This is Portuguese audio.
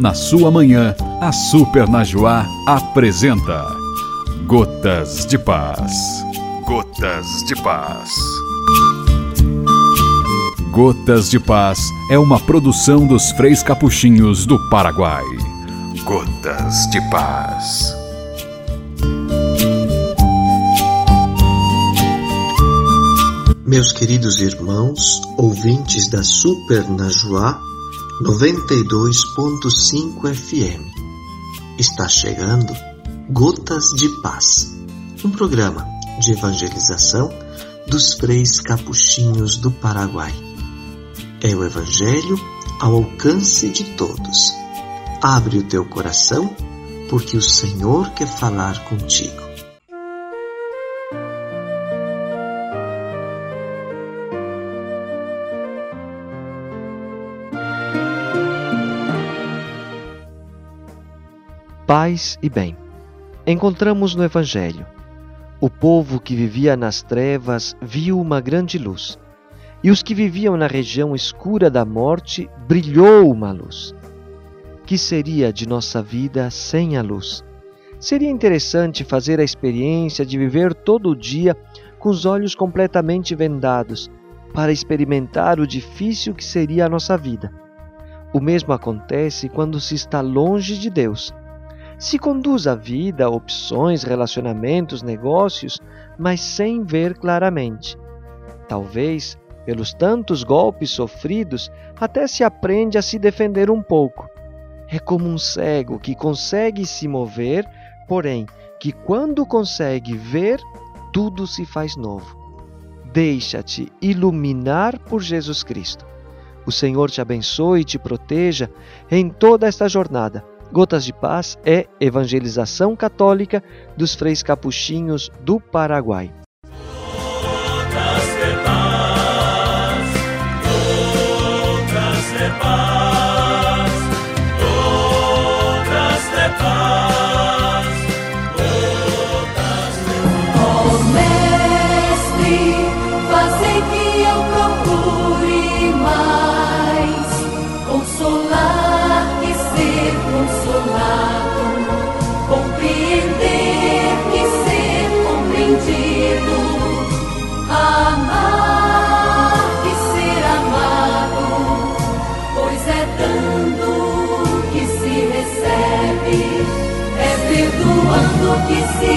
Na sua manhã, a Super Najuá apresenta Gotas de Paz. Gotas de Paz. Gotas de Paz é uma produção dos Freis Capuchinhos do Paraguai. Gotas de Paz. Meus queridos irmãos, ouvintes da Super Najuá 92.5 FM. Está chegando Gotas de Paz, um programa de evangelização dos freis capuchinhos do Paraguai. É o Evangelho ao alcance de todos. Abre o teu coração, porque o Senhor quer falar contigo. Paz e bem. Encontramos no Evangelho. O povo que vivia nas trevas viu uma grande luz, e os que viviam na região escura da morte brilhou uma luz. Que seria de nossa vida sem a luz? Seria interessante fazer a experiência de viver todo o dia com os olhos completamente vendados, para experimentar o difícil que seria a nossa vida. O mesmo acontece quando se está longe de Deus se conduz a vida, opções, relacionamentos, negócios, mas sem ver claramente. Talvez, pelos tantos golpes sofridos, até se aprende a se defender um pouco. É como um cego que consegue se mover, porém, que quando consegue ver, tudo se faz novo. Deixa-te iluminar por Jesus Cristo. O Senhor te abençoe e te proteja em toda esta jornada Gotas de Paz é evangelização católica dos freis capuchinhos do Paraguai. Consolado, compreender que ser compreendido, amar que ser amado, pois é dando que se recebe, é perdoando que se.